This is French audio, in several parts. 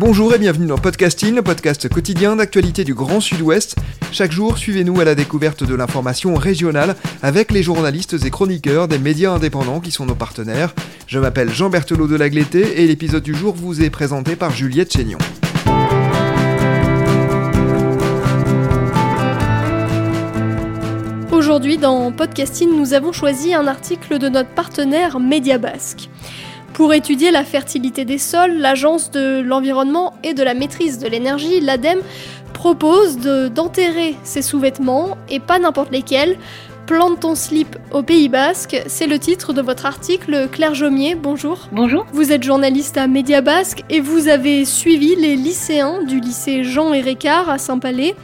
Bonjour et bienvenue dans Podcasting, le podcast quotidien d'actualité du Grand Sud-Ouest. Chaque jour, suivez-nous à la découverte de l'information régionale avec les journalistes et chroniqueurs des médias indépendants qui sont nos partenaires. Je m'appelle Jean Berthelot de Lagleté et l'épisode du jour vous est présenté par Juliette Chénion. Aujourd'hui, dans Podcasting, nous avons choisi un article de notre partenaire Média Basque. Pour étudier la fertilité des sols, l'Agence de l'environnement et de la maîtrise de l'énergie, l'ADEME, propose d'enterrer ses sous-vêtements, et pas n'importe lesquels. Plante ton slip au Pays Basque, c'est le titre de votre article. Claire Jomier, bonjour. Bonjour. Vous êtes journaliste à Média Basque et vous avez suivi les lycéens du lycée Jean et Ricard à Saint-Palais.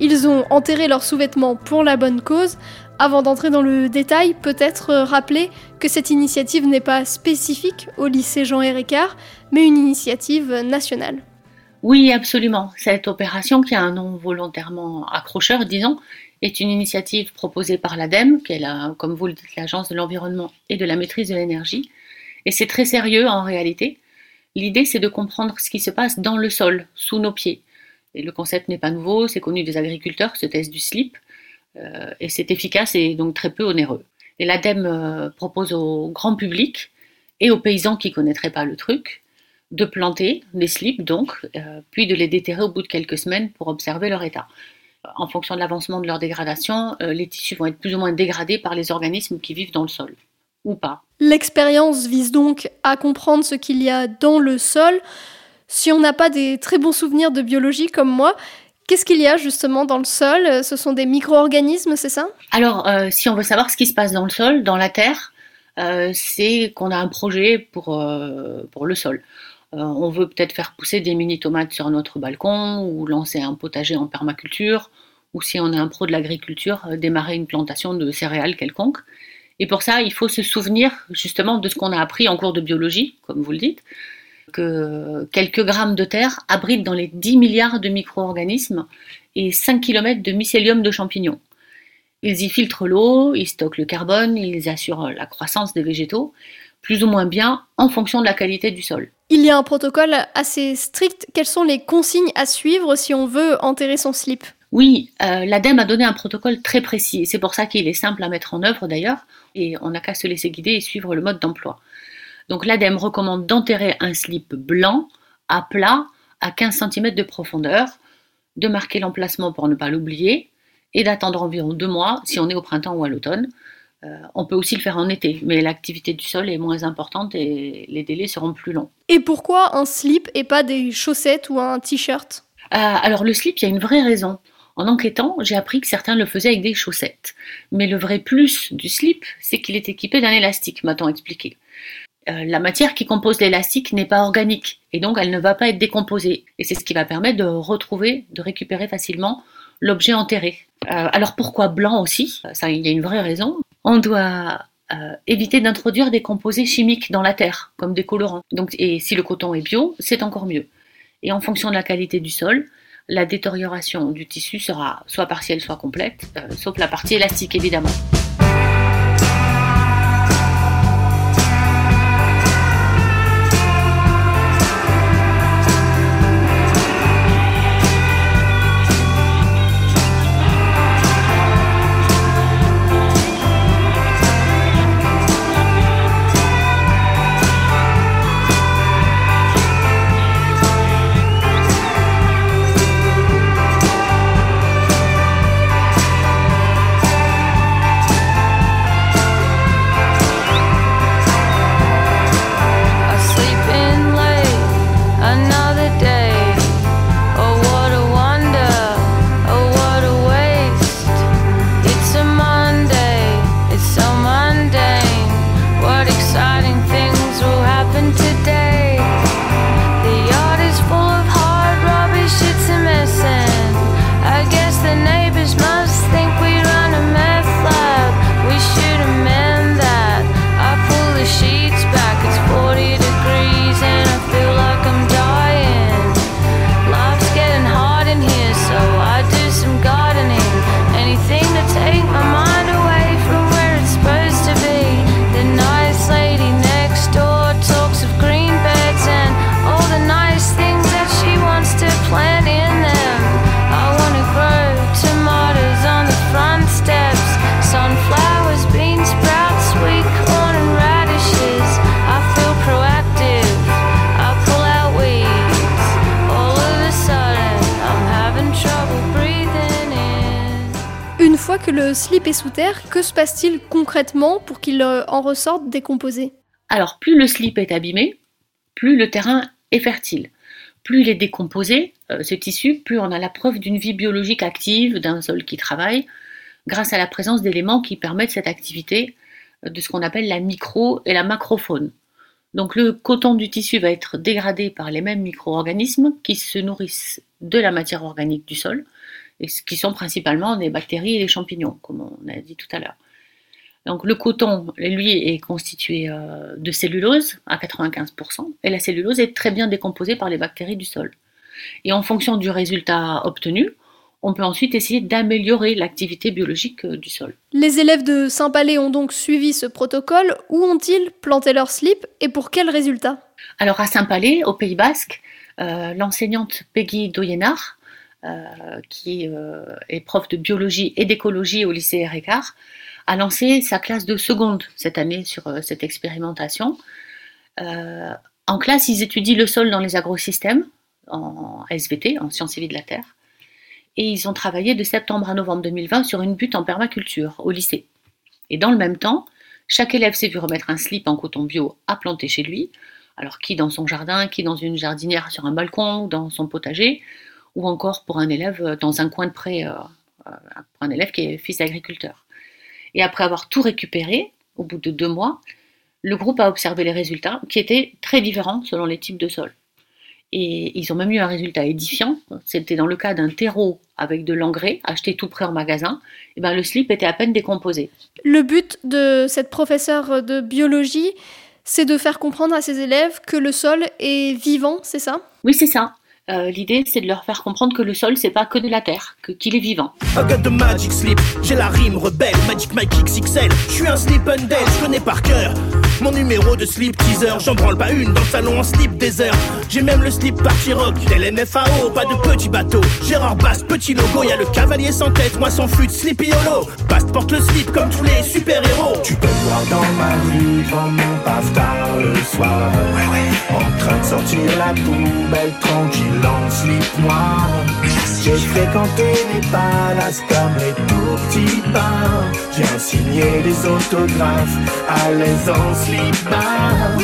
Ils ont enterré leurs sous-vêtements pour la bonne cause. Avant d'entrer dans le détail, peut-être rappeler que cette initiative n'est pas spécifique au lycée Jean Ricard, mais une initiative nationale. Oui, absolument. Cette opération, qui a un nom volontairement accrocheur, disons, est une initiative proposée par l'ADEME, qui est, comme vous le dites, l'Agence de l'environnement et de la maîtrise de l'énergie. Et c'est très sérieux en réalité. L'idée, c'est de comprendre ce qui se passe dans le sol, sous nos pieds. Et le concept n'est pas nouveau, c'est connu des agriculteurs, ce test du slip. Euh, et c'est efficace et donc très peu onéreux. Et l'ADEME euh, propose au grand public et aux paysans qui connaîtraient pas le truc de planter des slips donc, euh, puis de les déterrer au bout de quelques semaines pour observer leur état. En fonction de l'avancement de leur dégradation, les tissus vont être plus ou moins dégradés par les organismes qui vivent dans le sol, ou pas. L'expérience vise donc à comprendre ce qu'il y a dans le sol. Si on n'a pas des très bons souvenirs de biologie comme moi, Qu'est-ce qu'il y a justement dans le sol? Ce sont des micro-organismes, c'est ça? Alors, euh, si on veut savoir ce qui se passe dans le sol, dans la terre, euh, c'est qu'on a un projet pour, euh, pour le sol. on veut peut-être faire pousser des mini-tomates sur notre balcon ou lancer un potager en permaculture ou si on est un pro de l'agriculture, démarrer une plantation de céréales quelconque. Et pour ça, il faut se souvenir justement de ce qu'on a appris en cours de biologie, comme vous le dites, que quelques grammes de terre abritent dans les 10 milliards de micro-organismes et 5 km de mycélium de champignons. Ils y filtrent l'eau, ils stockent le carbone, ils assurent la croissance des végétaux, plus ou moins bien en fonction de la qualité du sol. Il y a un protocole assez strict. Quelles sont les consignes à suivre si on veut enterrer son slip? Oui, euh, l'ADEME a donné un protocole très précis. C'est pour ça qu'il est simple à mettre en œuvre d'ailleurs, et on n'a qu'à se laisser guider et suivre le mode d'emploi. Donc l'ADEME recommande d'enterrer un slip blanc à plat à 15 cm de profondeur, de marquer l'emplacement pour ne pas l'oublier et d'attendre environ deux mois si on est au printemps ou à l'automne. Euh, on peut aussi le faire en été, mais l'activité du sol est moins importante et les délais seront plus longs. Et pourquoi un slip et pas des chaussettes ou un t-shirt? Euh, Alors le slip, il y a une vraie raison. En enquêtant, j'ai appris que certains le faisaient avec des chaussettes. Mais le vrai plus du slip, c'est qu'il est équipé d'un élastique, m'a-t-on expliqué. Euh, la matière qui compose l'élastique n'est pas organique et donc elle ne va pas être décomposée. Et c'est ce qui va permettre de retrouver, de récupérer facilement l'objet enterré. Euh, alors pourquoi blanc aussi? Il y a une vraie raison. On doit euh, éviter d'introduire des composés chimiques dans la terre, comme des colorants. Donc, et si le coton est bio, c'est encore mieux. Et en fonction de la qualité du sol, la détérioration du tissu sera soit partielle, soit complète, sauf la partie élastique évidemment. Que le slip est sous terre, que se passe-t-il concrètement pour qu'il euh, en ressorte décomposé? Alors, plus le slip est abîmé, plus le terrain est fertile. Plus il est décomposé, euh, ce tissu, plus on a la preuve d'une vie biologique active, d'un sol qui travaille, grâce à la présence d'éléments qui permettent cette activité euh, de ce qu'on appelle la micro et la macrofaune. Donc le coton du tissu va être dégradé par les mêmes micro-organismes qui se nourrissent de la matière organique du sol, et ce qui sont principalement des bactéries et des champignons, comme on a dit tout à l'heure. Donc le coton, lui, est constitué euh, de cellulose à 95%, et la cellulose est très bien décomposée par les bactéries du sol. Et en fonction du résultat obtenu, on peut ensuite essayer d'améliorer l'activité biologique euh, du sol. Les élèves de Saint-Palais ont donc suivi ce protocole. Où ont-ils planté leur slip et pour quel résultat? Alors à Saint-Palais, au Pays Basque, euh, l'enseignante Peggy Doyenard, qui euh, est prof de biologie et d'écologie au lycée Ricard, a lancé sa classe de seconde cette année sur euh, cette expérimentation. Euh, en classe, ils étudient le sol dans les agrosystèmes, en SVT, en sciences et vie de la terre. Et ils ont travaillé de septembre à novembre 2020 sur une butte en permaculture au lycée. Et dans le même temps, chaque élève s'est vu remettre un slip en coton bio à planter chez lui. Alors qui dans son jardin, qui dans une jardinière sur un balcon, ou dans son potager, ou encore pour un élève euh, dans un coin de pré, euh, euh, pour un élève qui est fils d'agriculteur. Et après avoir tout récupéré, au bout de deux mois, le groupe a observé les résultats qui étaient très différents selon les types de sols. Et ils ont même eu un résultat édifiant. C'était dans le cas d'un terreau avec de l'engrais acheté tout près en magasin. Et ben le slip était à peine décomposé. Le but de cette professeure de biologie, c'est de faire comprendre à ses élèves que le sol est vivant, c'est ça? Oui, c'est ça. Euh, L'idée, c'est de leur faire comprendre que le sol, c'est pas que de la terre, que qu'il est vivant. I got the magic slip, j'ai la rime rebelle, Magic Mike XXL, je suis un slip undel, je connais par cœur mon numéro de slip teaser, j'en branle pas une dans le salon en slip désert. J'ai même le slip party rock, tel MFAO, pas de petit bateau. Gérard Bass, petit logo, y a le cavalier sans tête, moi sans flûte, Sleepy Yolo. Bast porte le slip comme tous les super-héros. Tu peux voir dans ma rue, dans mon le soir. En train de sortir la poubelle tranquille en slip noir. J'ai fréquenté les palaces comme les tout petits bars. J'ai signé des autographes à l'aise en slip bar.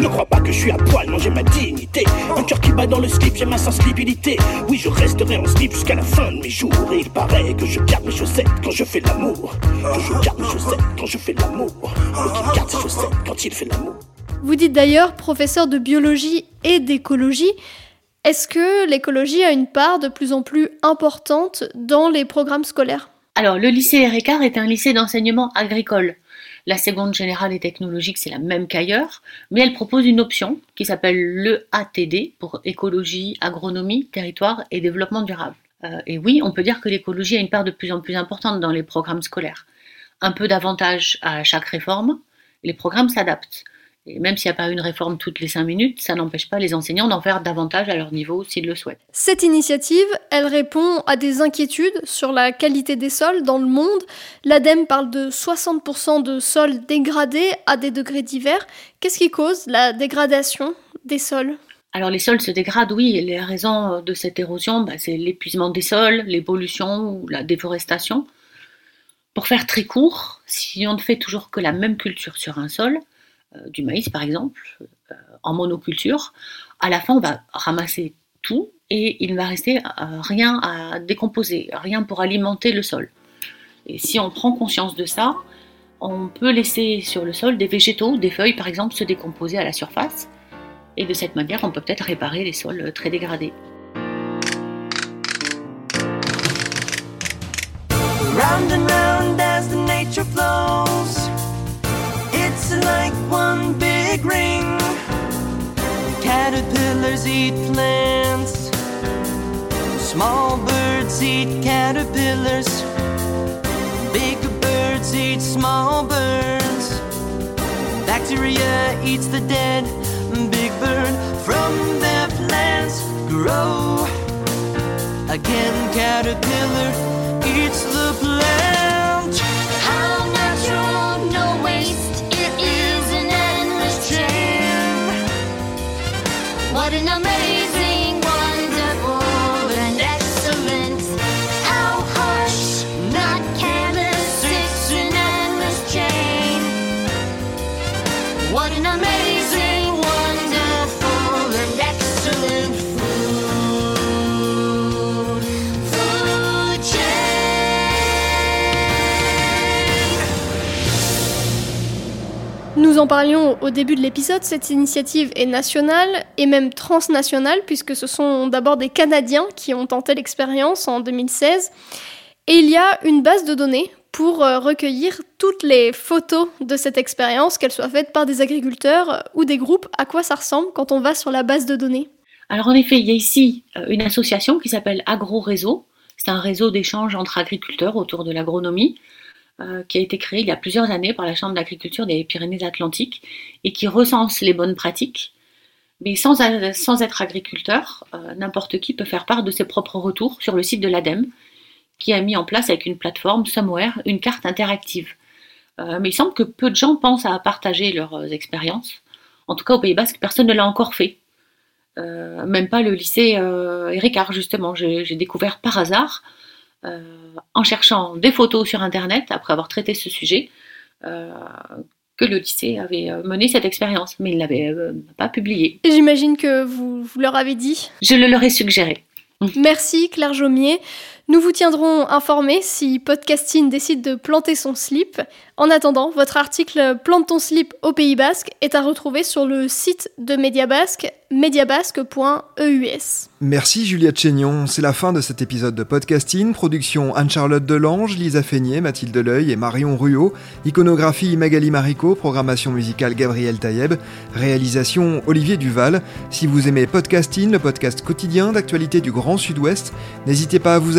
Ne crois pas que je suis à poil, non j'ai ma dignité. Un cœur qui bat dans le slip, j'ai ma sensibilité. Oui je resterai en slip jusqu'à la fin de mes jours. Et il paraît que je garde mes chaussettes quand je fais l'amour. Que je garde mes chaussettes quand je fais l'amour. Et qu'il garde ses chaussettes quand il fait l'amour Vous dites d'ailleurs professeur de biologie et d'écologie. Est-ce que l'écologie a une part de plus en plus importante dans les programmes scolaires? Alors, le lycée Ricard est un lycée d'enseignement agricole. La seconde générale et technologique, c'est la même qu'ailleurs, mais elle propose une option qui s'appelle le ATD pour écologie, agronomie, territoire et développement durable. Euh, et oui, on peut dire que l'écologie a une part de plus en plus importante dans les programmes scolaires. Un peu d'avantage à chaque réforme, les programmes s'adaptent. Et même s'il n'y a pas une réforme toutes les cinq minutes, ça n'empêche pas les enseignants d'en faire davantage à leur niveau s'ils le souhaitent. Cette initiative, elle répond à des inquiétudes sur la qualité des sols dans le monde. L'ADEME parle de 60% de sols dégradés à des degrés divers. Qu'est-ce qui cause la dégradation des sols? Alors les sols se dégradent, oui, et les raisons de cette érosion, bah, c'est l'épuisement des sols, l'évolution ou la déforestation. Pour faire très court, si on ne fait toujours que la même culture sur un sol, euh, du maïs par exemple, euh, en monoculture, à la fin on va ramasser tout et il ne va rester euh, rien à décomposer, rien pour alimenter le sol. Et si on prend conscience de ça, on peut laisser sur le sol des végétaux, des feuilles par exemple, se décomposer à la surface. Et de cette manière, on peut peut-être réparer les sols très dégradés. Big ring. Caterpillars eat plants. Small birds eat caterpillars. Big birds eat small birds. Bacteria eats the dead big bird from their plants grow. Again, caterpillar eats the plant. in a million. Nous en parlions au début de l'épisode, cette initiative est nationale et même transnationale puisque ce sont d'abord des Canadiens qui ont tenté l'expérience en 2016 et il y a une base de données pour euh, recueillir toutes les photos de cette expérience, qu'elles soient faites par des agriculteurs ou des groupes. À quoi ça ressemble quand on va sur la base de données? Alors en effet, il y a ici euh, une association qui s'appelle Agro Réseau. C'est un réseau d'échange entre agriculteurs autour de l'agronomie euh, qui a été créé il y a plusieurs années par la Chambre d'agriculture des Pyrénées-Atlantiques et qui recense les bonnes pratiques. Mais sans, sans être agriculteur, euh, n'importe qui peut faire part de ses propres retours sur le site de l'ADEME qui a mis en place avec une plateforme Somewhere une carte interactive. Euh, mais il semble que peu de gens pensent à partager leurs euh, expériences. En tout cas, au Pays Basque, personne ne l'a encore fait. Euh, même pas le lycée euh, Ricard, justement. J'ai découvert par hasard, euh, en cherchant des photos sur Internet, après avoir traité ce sujet, euh, que le lycée avait euh, mené cette expérience, mais il ne l'avait euh, pas publié. Et J'imagine que vous, vous leur avez dit. Je le leur ai suggéré. Merci Claire Jaumier. Nous vous tiendrons informés si Podcasting décide de planter son slip. En attendant, votre article Plante ton slip au Pays Basque est à retrouver sur le site de Mediabasque, mediabasque.eus. Merci Juliette Chénion, c'est la fin de cet épisode de podcasting. Production Anne-Charlotte Delange, Lisa Feignet, Mathilde Leuil et Marion Ruot. Iconographie Magali Marico, programmation musicale Gabriel Taïeb. Réalisation Olivier Duval. Si vous aimez podcasting, le podcast quotidien d'actualité du Grand Sud-Ouest, n'hésitez pas à vous